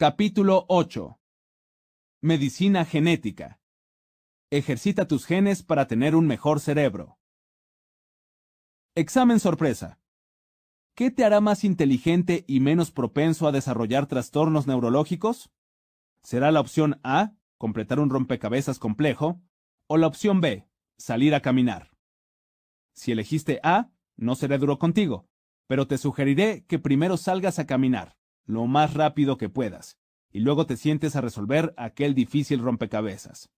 Capítulo 8. Medicina genética. Ejercita tus genes para tener un mejor cerebro. Examen sorpresa. ¿Qué te hará más inteligente y menos propenso a desarrollar trastornos neurológicos? ¿Será la opción A, completar un rompecabezas complejo, o la opción B, salir a caminar? Si elegiste A, no seré duro contigo, pero te sugeriré que primero salgas a caminar, lo más rápido que puedas, y luego te sientes a resolver aquel difícil rompecabezas.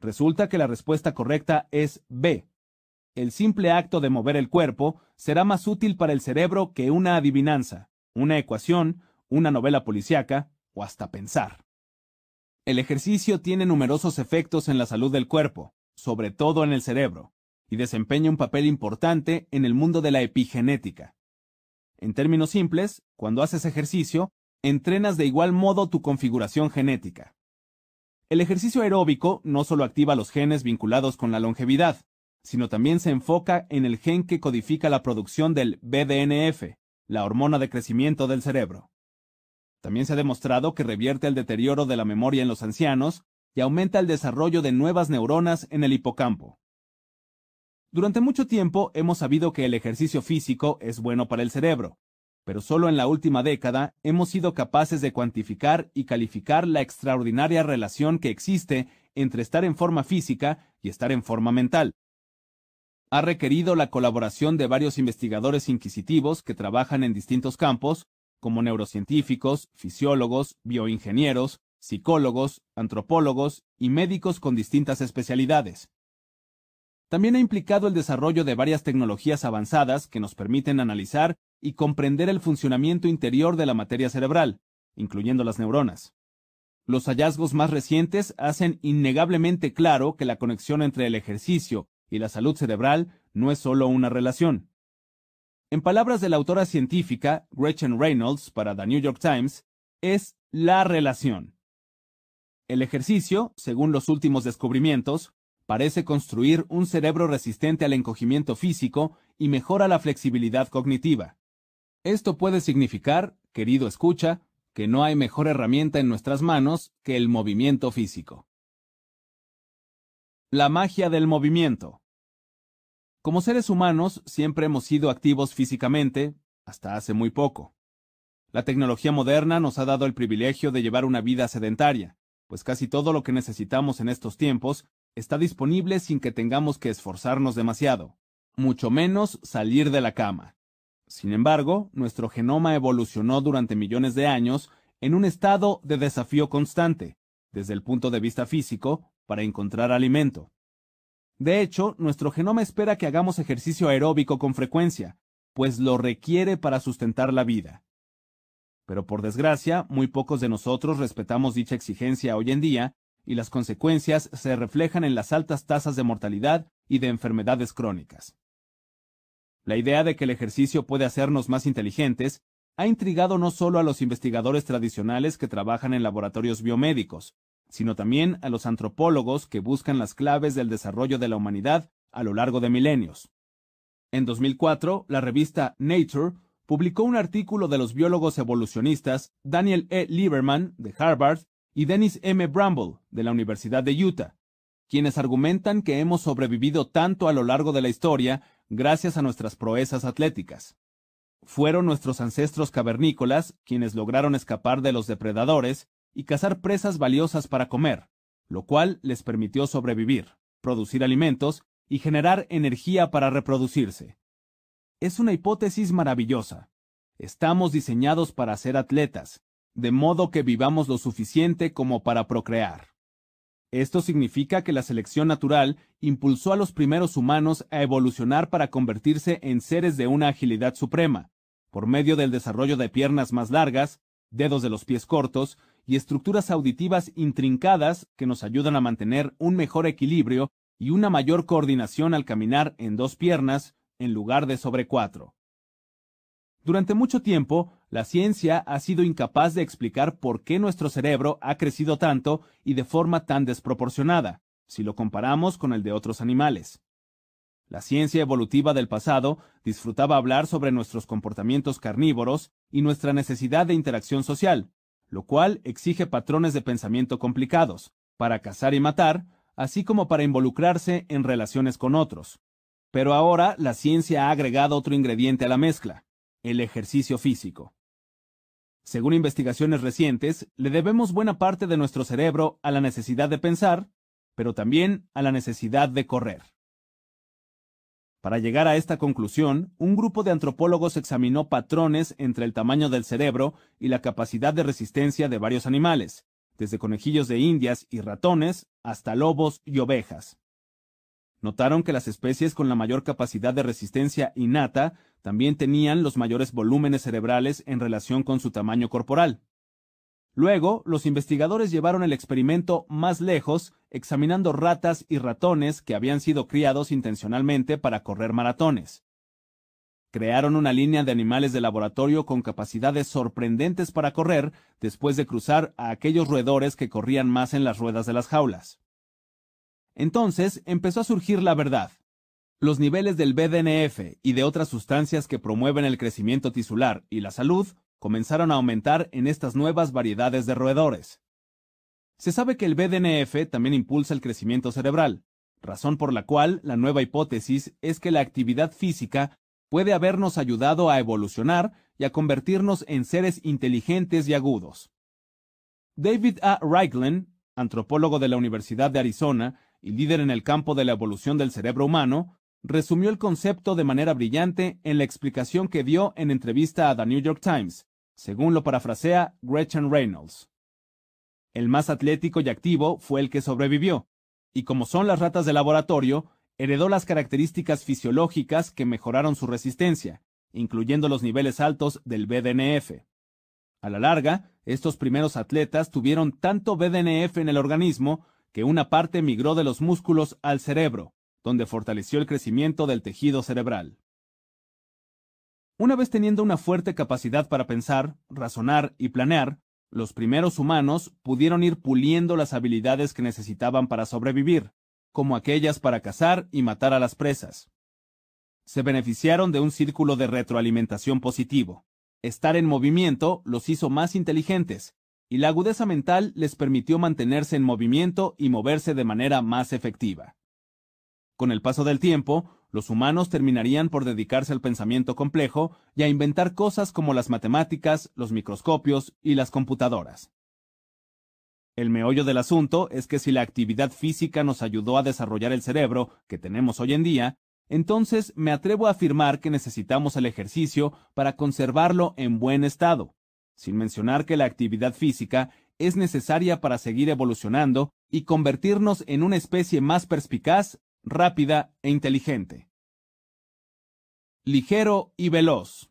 Resulta que la respuesta correcta es B. El simple acto de mover el cuerpo será más útil para el cerebro que una adivinanza, una ecuación, una novela policíaca o hasta pensar. El ejercicio tiene numerosos efectos en la salud del cuerpo, sobre todo en el cerebro, y desempeña un papel importante en el mundo de la epigenética. En términos simples, cuando haces ejercicio, entrenas de igual modo tu configuración genética. El ejercicio aeróbico no solo activa los genes vinculados con la longevidad, sino también se enfoca en el gen que codifica la producción del BDNF, la hormona de crecimiento del cerebro. También se ha demostrado que revierte el deterioro de la memoria en los ancianos y aumenta el desarrollo de nuevas neuronas en el hipocampo. Durante mucho tiempo hemos sabido que el ejercicio físico es bueno para el cerebro, pero solo en la última década hemos sido capaces de cuantificar y calificar la extraordinaria relación que existe entre estar en forma física y estar en forma mental. Ha requerido la colaboración de varios investigadores inquisitivos que trabajan en distintos campos, como neurocientíficos, fisiólogos, bioingenieros, psicólogos, antropólogos y médicos con distintas especialidades. También ha implicado el desarrollo de varias tecnologías avanzadas que nos permiten analizar y comprender el funcionamiento interior de la materia cerebral, incluyendo las neuronas. Los hallazgos más recientes hacen innegablemente claro que la conexión entre el ejercicio y la salud cerebral no es solo una relación. En palabras de la autora científica Gretchen Reynolds para The New York Times, es la relación. El ejercicio, según los últimos descubrimientos, parece construir un cerebro resistente al encogimiento físico y mejora la flexibilidad cognitiva. Esto puede significar, querido escucha, que no hay mejor herramienta en nuestras manos que el movimiento físico. La magia del movimiento. Como seres humanos siempre hemos sido activos físicamente, hasta hace muy poco. La tecnología moderna nos ha dado el privilegio de llevar una vida sedentaria, pues casi todo lo que necesitamos en estos tiempos está disponible sin que tengamos que esforzarnos demasiado, mucho menos salir de la cama. Sin embargo, nuestro genoma evolucionó durante millones de años en un estado de desafío constante, desde el punto de vista físico, para encontrar alimento. De hecho, nuestro genoma espera que hagamos ejercicio aeróbico con frecuencia, pues lo requiere para sustentar la vida. Pero por desgracia, muy pocos de nosotros respetamos dicha exigencia hoy en día y las consecuencias se reflejan en las altas tasas de mortalidad y de enfermedades crónicas. La idea de que el ejercicio puede hacernos más inteligentes ha intrigado no solo a los investigadores tradicionales que trabajan en laboratorios biomédicos, sino también a los antropólogos que buscan las claves del desarrollo de la humanidad a lo largo de milenios. En 2004, la revista Nature publicó un artículo de los biólogos evolucionistas Daniel E. Lieberman, de Harvard, y Dennis M. Bramble, de la Universidad de Utah, quienes argumentan que hemos sobrevivido tanto a lo largo de la historia gracias a nuestras proezas atléticas. Fueron nuestros ancestros cavernícolas quienes lograron escapar de los depredadores y cazar presas valiosas para comer, lo cual les permitió sobrevivir, producir alimentos y generar energía para reproducirse. Es una hipótesis maravillosa. Estamos diseñados para ser atletas, de modo que vivamos lo suficiente como para procrear. Esto significa que la selección natural impulsó a los primeros humanos a evolucionar para convertirse en seres de una agilidad suprema, por medio del desarrollo de piernas más largas, dedos de los pies cortos y estructuras auditivas intrincadas que nos ayudan a mantener un mejor equilibrio y una mayor coordinación al caminar en dos piernas en lugar de sobre cuatro. Durante mucho tiempo, la ciencia ha sido incapaz de explicar por qué nuestro cerebro ha crecido tanto y de forma tan desproporcionada, si lo comparamos con el de otros animales. La ciencia evolutiva del pasado disfrutaba hablar sobre nuestros comportamientos carnívoros y nuestra necesidad de interacción social, lo cual exige patrones de pensamiento complicados, para cazar y matar, así como para involucrarse en relaciones con otros. Pero ahora la ciencia ha agregado otro ingrediente a la mezcla, el ejercicio físico. Según investigaciones recientes, le debemos buena parte de nuestro cerebro a la necesidad de pensar, pero también a la necesidad de correr. Para llegar a esta conclusión, un grupo de antropólogos examinó patrones entre el tamaño del cerebro y la capacidad de resistencia de varios animales, desde conejillos de indias y ratones hasta lobos y ovejas. Notaron que las especies con la mayor capacidad de resistencia innata también tenían los mayores volúmenes cerebrales en relación con su tamaño corporal. Luego, los investigadores llevaron el experimento más lejos, examinando ratas y ratones que habían sido criados intencionalmente para correr maratones. Crearon una línea de animales de laboratorio con capacidades sorprendentes para correr después de cruzar a aquellos roedores que corrían más en las ruedas de las jaulas. Entonces empezó a surgir la verdad. Los niveles del BDNF y de otras sustancias que promueven el crecimiento tisular y la salud comenzaron a aumentar en estas nuevas variedades de roedores. Se sabe que el BDNF también impulsa el crecimiento cerebral, razón por la cual la nueva hipótesis es que la actividad física puede habernos ayudado a evolucionar y a convertirnos en seres inteligentes y agudos. David A. Reichlen, antropólogo de la Universidad de Arizona y líder en el campo de la evolución del cerebro humano, resumió el concepto de manera brillante en la explicación que dio en entrevista a The New York Times, según lo parafrasea Gretchen Reynolds. El más atlético y activo fue el que sobrevivió, y como son las ratas de laboratorio, heredó las características fisiológicas que mejoraron su resistencia, incluyendo los niveles altos del BDNF. A la larga, estos primeros atletas tuvieron tanto BDNF en el organismo que una parte migró de los músculos al cerebro, donde fortaleció el crecimiento del tejido cerebral. Una vez teniendo una fuerte capacidad para pensar, razonar y planear, los primeros humanos pudieron ir puliendo las habilidades que necesitaban para sobrevivir, como aquellas para cazar y matar a las presas. Se beneficiaron de un círculo de retroalimentación positivo. Estar en movimiento los hizo más inteligentes, y la agudeza mental les permitió mantenerse en movimiento y moverse de manera más efectiva. Con el paso del tiempo, los humanos terminarían por dedicarse al pensamiento complejo y a inventar cosas como las matemáticas, los microscopios y las computadoras. El meollo del asunto es que si la actividad física nos ayudó a desarrollar el cerebro que tenemos hoy en día, entonces me atrevo a afirmar que necesitamos el ejercicio para conservarlo en buen estado, sin mencionar que la actividad física es necesaria para seguir evolucionando y convertirnos en una especie más perspicaz rápida e inteligente. Ligero y veloz.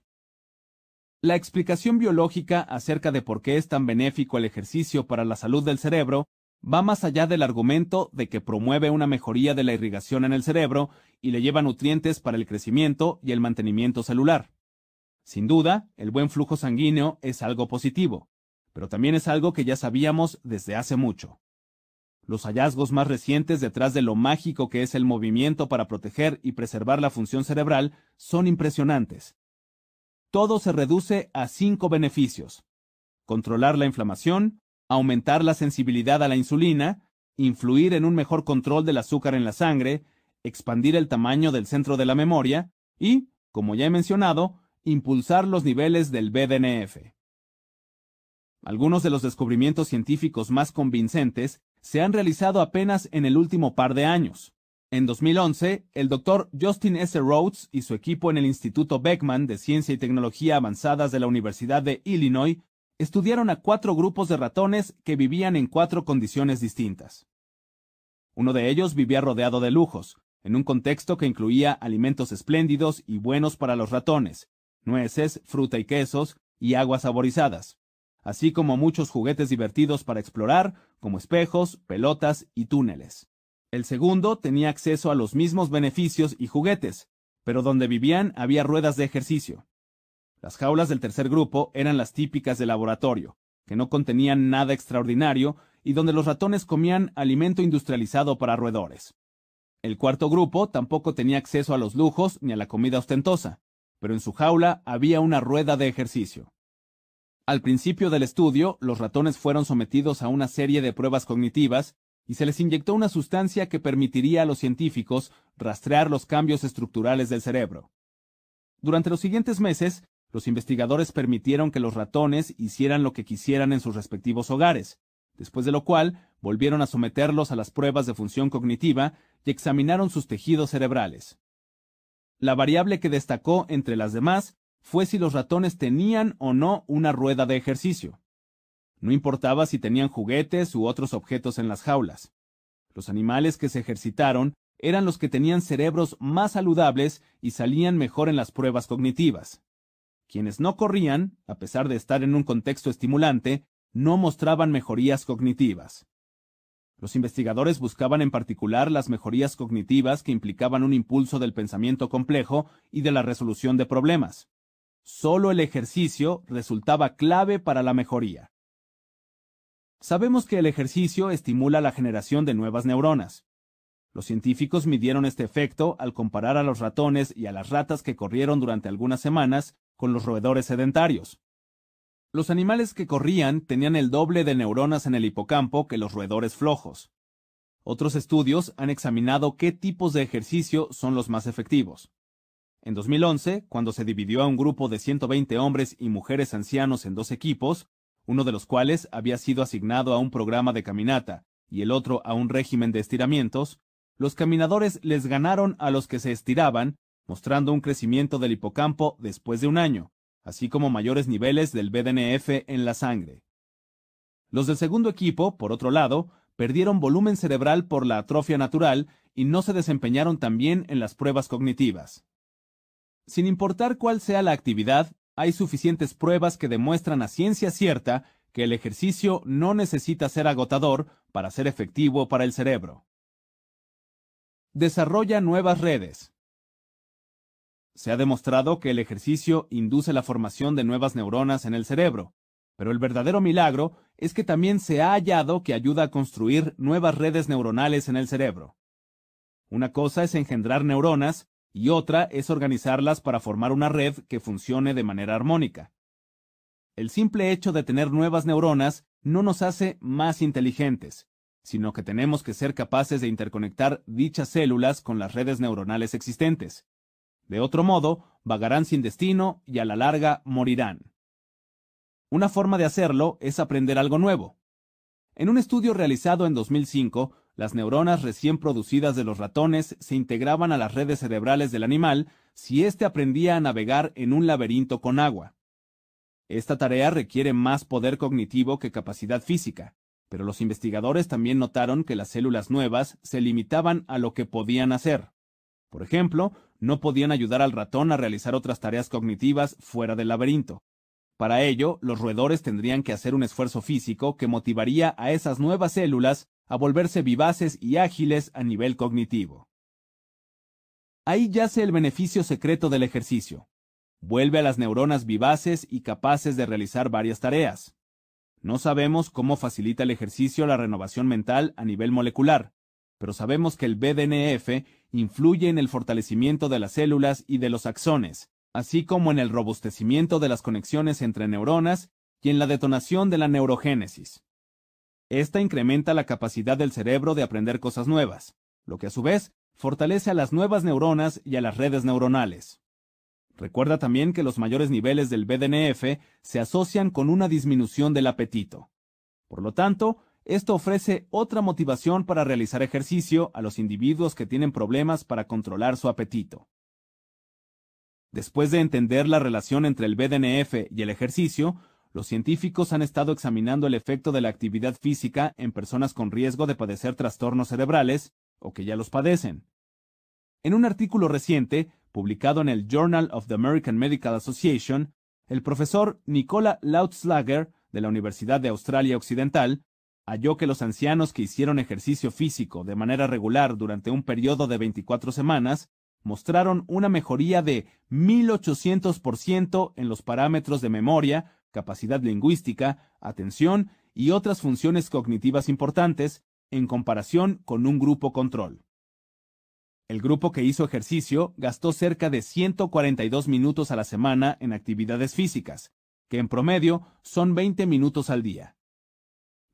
La explicación biológica acerca de por qué es tan benéfico el ejercicio para la salud del cerebro va más allá del argumento de que promueve una mejoría de la irrigación en el cerebro y le lleva nutrientes para el crecimiento y el mantenimiento celular. Sin duda, el buen flujo sanguíneo es algo positivo, pero también es algo que ya sabíamos desde hace mucho. Los hallazgos más recientes detrás de lo mágico que es el movimiento para proteger y preservar la función cerebral son impresionantes. Todo se reduce a cinco beneficios. Controlar la inflamación, aumentar la sensibilidad a la insulina, influir en un mejor control del azúcar en la sangre, expandir el tamaño del centro de la memoria y, como ya he mencionado, impulsar los niveles del BDNF. Algunos de los descubrimientos científicos más convincentes se han realizado apenas en el último par de años. En 2011, el doctor Justin S. Rhodes y su equipo en el Instituto Beckman de Ciencia y Tecnología Avanzadas de la Universidad de Illinois estudiaron a cuatro grupos de ratones que vivían en cuatro condiciones distintas. Uno de ellos vivía rodeado de lujos, en un contexto que incluía alimentos espléndidos y buenos para los ratones, nueces, fruta y quesos, y aguas saborizadas así como muchos juguetes divertidos para explorar, como espejos, pelotas y túneles. El segundo tenía acceso a los mismos beneficios y juguetes, pero donde vivían había ruedas de ejercicio. Las jaulas del tercer grupo eran las típicas de laboratorio, que no contenían nada extraordinario y donde los ratones comían alimento industrializado para roedores. El cuarto grupo tampoco tenía acceso a los lujos ni a la comida ostentosa, pero en su jaula había una rueda de ejercicio. Al principio del estudio, los ratones fueron sometidos a una serie de pruebas cognitivas y se les inyectó una sustancia que permitiría a los científicos rastrear los cambios estructurales del cerebro. Durante los siguientes meses, los investigadores permitieron que los ratones hicieran lo que quisieran en sus respectivos hogares, después de lo cual volvieron a someterlos a las pruebas de función cognitiva y examinaron sus tejidos cerebrales. La variable que destacó entre las demás fue si los ratones tenían o no una rueda de ejercicio. No importaba si tenían juguetes u otros objetos en las jaulas. Los animales que se ejercitaron eran los que tenían cerebros más saludables y salían mejor en las pruebas cognitivas. Quienes no corrían, a pesar de estar en un contexto estimulante, no mostraban mejorías cognitivas. Los investigadores buscaban en particular las mejorías cognitivas que implicaban un impulso del pensamiento complejo y de la resolución de problemas. Solo el ejercicio resultaba clave para la mejoría. Sabemos que el ejercicio estimula la generación de nuevas neuronas. Los científicos midieron este efecto al comparar a los ratones y a las ratas que corrieron durante algunas semanas con los roedores sedentarios. Los animales que corrían tenían el doble de neuronas en el hipocampo que los roedores flojos. Otros estudios han examinado qué tipos de ejercicio son los más efectivos. En 2011, cuando se dividió a un grupo de 120 hombres y mujeres ancianos en dos equipos, uno de los cuales había sido asignado a un programa de caminata y el otro a un régimen de estiramientos, los caminadores les ganaron a los que se estiraban, mostrando un crecimiento del hipocampo después de un año, así como mayores niveles del BDNF en la sangre. Los del segundo equipo, por otro lado, perdieron volumen cerebral por la atrofia natural y no se desempeñaron tan bien en las pruebas cognitivas. Sin importar cuál sea la actividad, hay suficientes pruebas que demuestran a ciencia cierta que el ejercicio no necesita ser agotador para ser efectivo para el cerebro. Desarrolla nuevas redes. Se ha demostrado que el ejercicio induce la formación de nuevas neuronas en el cerebro, pero el verdadero milagro es que también se ha hallado que ayuda a construir nuevas redes neuronales en el cerebro. Una cosa es engendrar neuronas y otra es organizarlas para formar una red que funcione de manera armónica. El simple hecho de tener nuevas neuronas no nos hace más inteligentes, sino que tenemos que ser capaces de interconectar dichas células con las redes neuronales existentes. De otro modo, vagarán sin destino y a la larga morirán. Una forma de hacerlo es aprender algo nuevo. En un estudio realizado en 2005, las neuronas recién producidas de los ratones se integraban a las redes cerebrales del animal si éste aprendía a navegar en un laberinto con agua. Esta tarea requiere más poder cognitivo que capacidad física, pero los investigadores también notaron que las células nuevas se limitaban a lo que podían hacer. Por ejemplo, no podían ayudar al ratón a realizar otras tareas cognitivas fuera del laberinto. Para ello, los roedores tendrían que hacer un esfuerzo físico que motivaría a esas nuevas células a volverse vivaces y ágiles a nivel cognitivo. Ahí yace el beneficio secreto del ejercicio. Vuelve a las neuronas vivaces y capaces de realizar varias tareas. No sabemos cómo facilita el ejercicio la renovación mental a nivel molecular, pero sabemos que el BDNF influye en el fortalecimiento de las células y de los axones, así como en el robustecimiento de las conexiones entre neuronas y en la detonación de la neurogénesis. Esta incrementa la capacidad del cerebro de aprender cosas nuevas, lo que a su vez fortalece a las nuevas neuronas y a las redes neuronales. Recuerda también que los mayores niveles del BDNF se asocian con una disminución del apetito. Por lo tanto, esto ofrece otra motivación para realizar ejercicio a los individuos que tienen problemas para controlar su apetito. Después de entender la relación entre el BDNF y el ejercicio, los científicos han estado examinando el efecto de la actividad física en personas con riesgo de padecer trastornos cerebrales o que ya los padecen. En un artículo reciente, publicado en el Journal of the American Medical Association, el profesor Nicola Lautzlager, de la Universidad de Australia Occidental, halló que los ancianos que hicieron ejercicio físico de manera regular durante un periodo de 24 semanas mostraron una mejoría de 1800% en los parámetros de memoria, capacidad lingüística, atención y otras funciones cognitivas importantes en comparación con un grupo control. El grupo que hizo ejercicio gastó cerca de 142 minutos a la semana en actividades físicas, que en promedio son 20 minutos al día.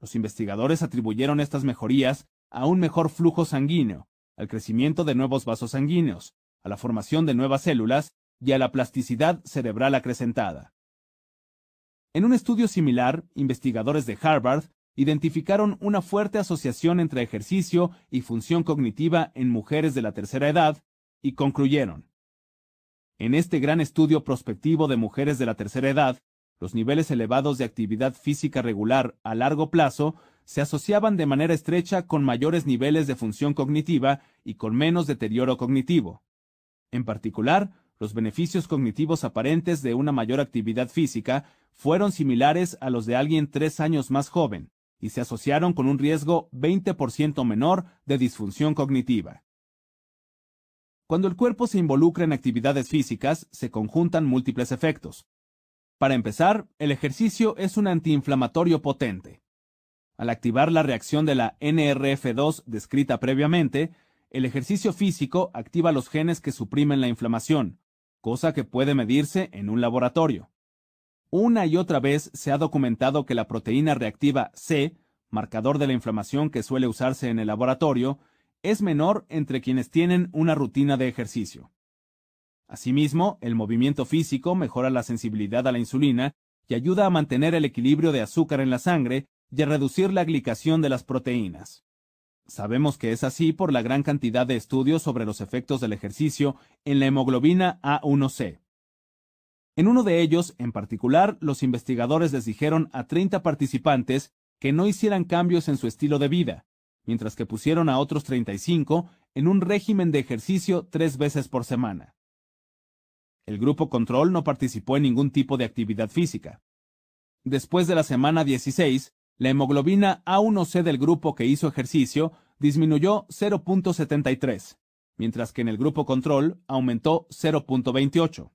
Los investigadores atribuyeron estas mejorías a un mejor flujo sanguíneo, al crecimiento de nuevos vasos sanguíneos, a la formación de nuevas células y a la plasticidad cerebral acrecentada. En un estudio similar, investigadores de Harvard identificaron una fuerte asociación entre ejercicio y función cognitiva en mujeres de la tercera edad y concluyeron. En este gran estudio prospectivo de mujeres de la tercera edad, los niveles elevados de actividad física regular a largo plazo se asociaban de manera estrecha con mayores niveles de función cognitiva y con menos deterioro cognitivo. En particular, los beneficios cognitivos aparentes de una mayor actividad física fueron similares a los de alguien tres años más joven, y se asociaron con un riesgo 20% menor de disfunción cognitiva. Cuando el cuerpo se involucra en actividades físicas, se conjuntan múltiples efectos. Para empezar, el ejercicio es un antiinflamatorio potente. Al activar la reacción de la NRF2 descrita previamente, el ejercicio físico activa los genes que suprimen la inflamación, cosa que puede medirse en un laboratorio. Una y otra vez se ha documentado que la proteína reactiva C, marcador de la inflamación que suele usarse en el laboratorio, es menor entre quienes tienen una rutina de ejercicio. Asimismo, el movimiento físico mejora la sensibilidad a la insulina y ayuda a mantener el equilibrio de azúcar en la sangre y a reducir la glicación de las proteínas. Sabemos que es así por la gran cantidad de estudios sobre los efectos del ejercicio en la hemoglobina A1C. En uno de ellos, en particular, los investigadores les dijeron a 30 participantes que no hicieran cambios en su estilo de vida, mientras que pusieron a otros 35 en un régimen de ejercicio tres veces por semana. El grupo control no participó en ningún tipo de actividad física. Después de la semana 16, la hemoglobina A1C del grupo que hizo ejercicio disminuyó 0.73, mientras que en el grupo control aumentó 0.28.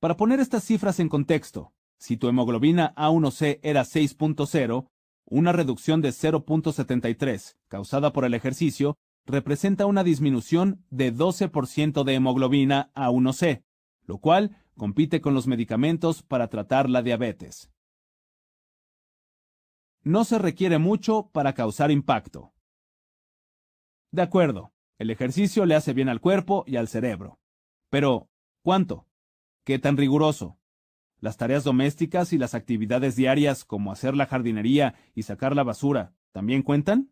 Para poner estas cifras en contexto, si tu hemoglobina A1C era 6.0, una reducción de 0.73 causada por el ejercicio representa una disminución de 12% de hemoglobina A1C, lo cual compite con los medicamentos para tratar la diabetes. No se requiere mucho para causar impacto. De acuerdo, el ejercicio le hace bien al cuerpo y al cerebro. Pero, ¿cuánto? ¿Qué tan riguroso? Las tareas domésticas y las actividades diarias como hacer la jardinería y sacar la basura, ¿también cuentan?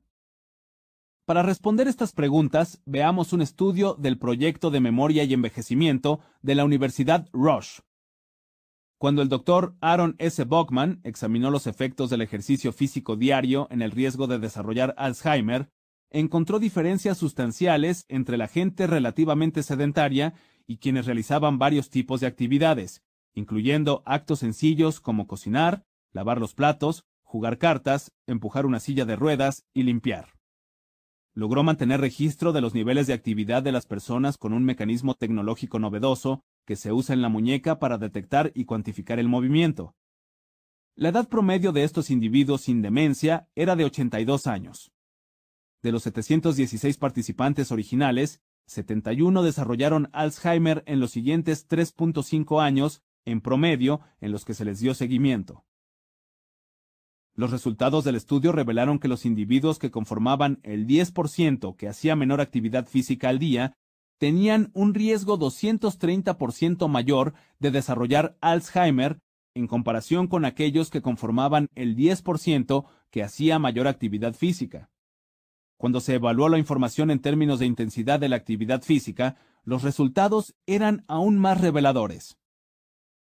Para responder estas preguntas, veamos un estudio del proyecto de memoria y envejecimiento de la Universidad Rush. Cuando el doctor Aaron S. Bockman examinó los efectos del ejercicio físico diario en el riesgo de desarrollar Alzheimer, encontró diferencias sustanciales entre la gente relativamente sedentaria y quienes realizaban varios tipos de actividades, incluyendo actos sencillos como cocinar, lavar los platos, jugar cartas, empujar una silla de ruedas y limpiar. Logró mantener registro de los niveles de actividad de las personas con un mecanismo tecnológico novedoso que se usa en la muñeca para detectar y cuantificar el movimiento. La edad promedio de estos individuos sin demencia era de 82 años. De los 716 participantes originales, 71 desarrollaron Alzheimer en los siguientes 3.5 años en promedio en los que se les dio seguimiento. Los resultados del estudio revelaron que los individuos que conformaban el 10% que hacía menor actividad física al día tenían un riesgo 230% mayor de desarrollar Alzheimer en comparación con aquellos que conformaban el 10% que hacía mayor actividad física. Cuando se evaluó la información en términos de intensidad de la actividad física, los resultados eran aún más reveladores.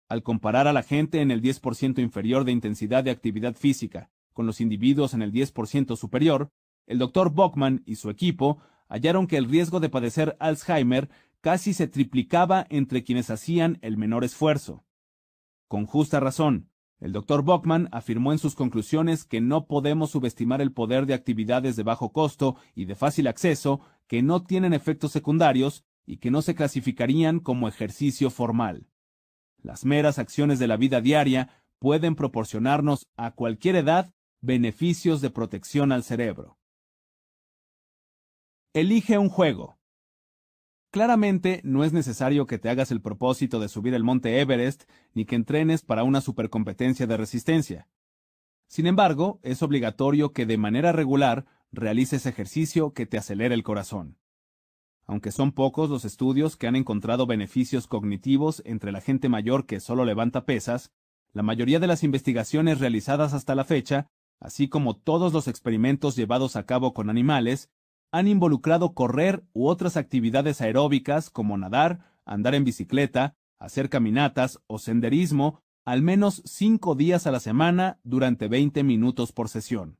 Al comparar a la gente en el 10% inferior de intensidad de actividad física con los individuos en el 10% superior, el Dr. Bockman y su equipo hallaron que el riesgo de padecer Alzheimer casi se triplicaba entre quienes hacían el menor esfuerzo. Con justa razón, el Dr. Bockman afirmó en sus conclusiones que no podemos subestimar el poder de actividades de bajo costo y de fácil acceso que no tienen efectos secundarios y que no se clasificarían como ejercicio formal. Las meras acciones de la vida diaria pueden proporcionarnos a cualquier edad beneficios de protección al cerebro. Elige un juego. Claramente no es necesario que te hagas el propósito de subir el monte Everest ni que entrenes para una supercompetencia de resistencia. Sin embargo, es obligatorio que de manera regular realices ejercicio que te acelere el corazón. Aunque son pocos los estudios que han encontrado beneficios cognitivos entre la gente mayor que solo levanta pesas, la mayoría de las investigaciones realizadas hasta la fecha, así como todos los experimentos llevados a cabo con animales, han involucrado correr u otras actividades aeróbicas como nadar, andar en bicicleta, hacer caminatas o senderismo al menos cinco días a la semana durante 20 minutos por sesión.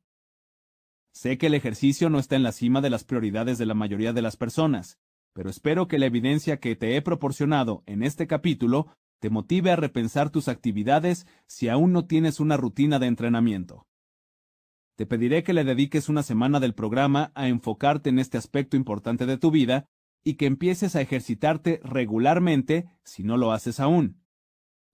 Sé que el ejercicio no está en la cima de las prioridades de la mayoría de las personas, pero espero que la evidencia que te he proporcionado en este capítulo te motive a repensar tus actividades si aún no tienes una rutina de entrenamiento. Te pediré que le dediques una semana del programa a enfocarte en este aspecto importante de tu vida y que empieces a ejercitarte regularmente si no lo haces aún.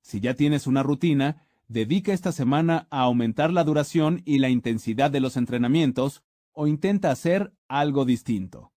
Si ya tienes una rutina, dedica esta semana a aumentar la duración y la intensidad de los entrenamientos o intenta hacer algo distinto.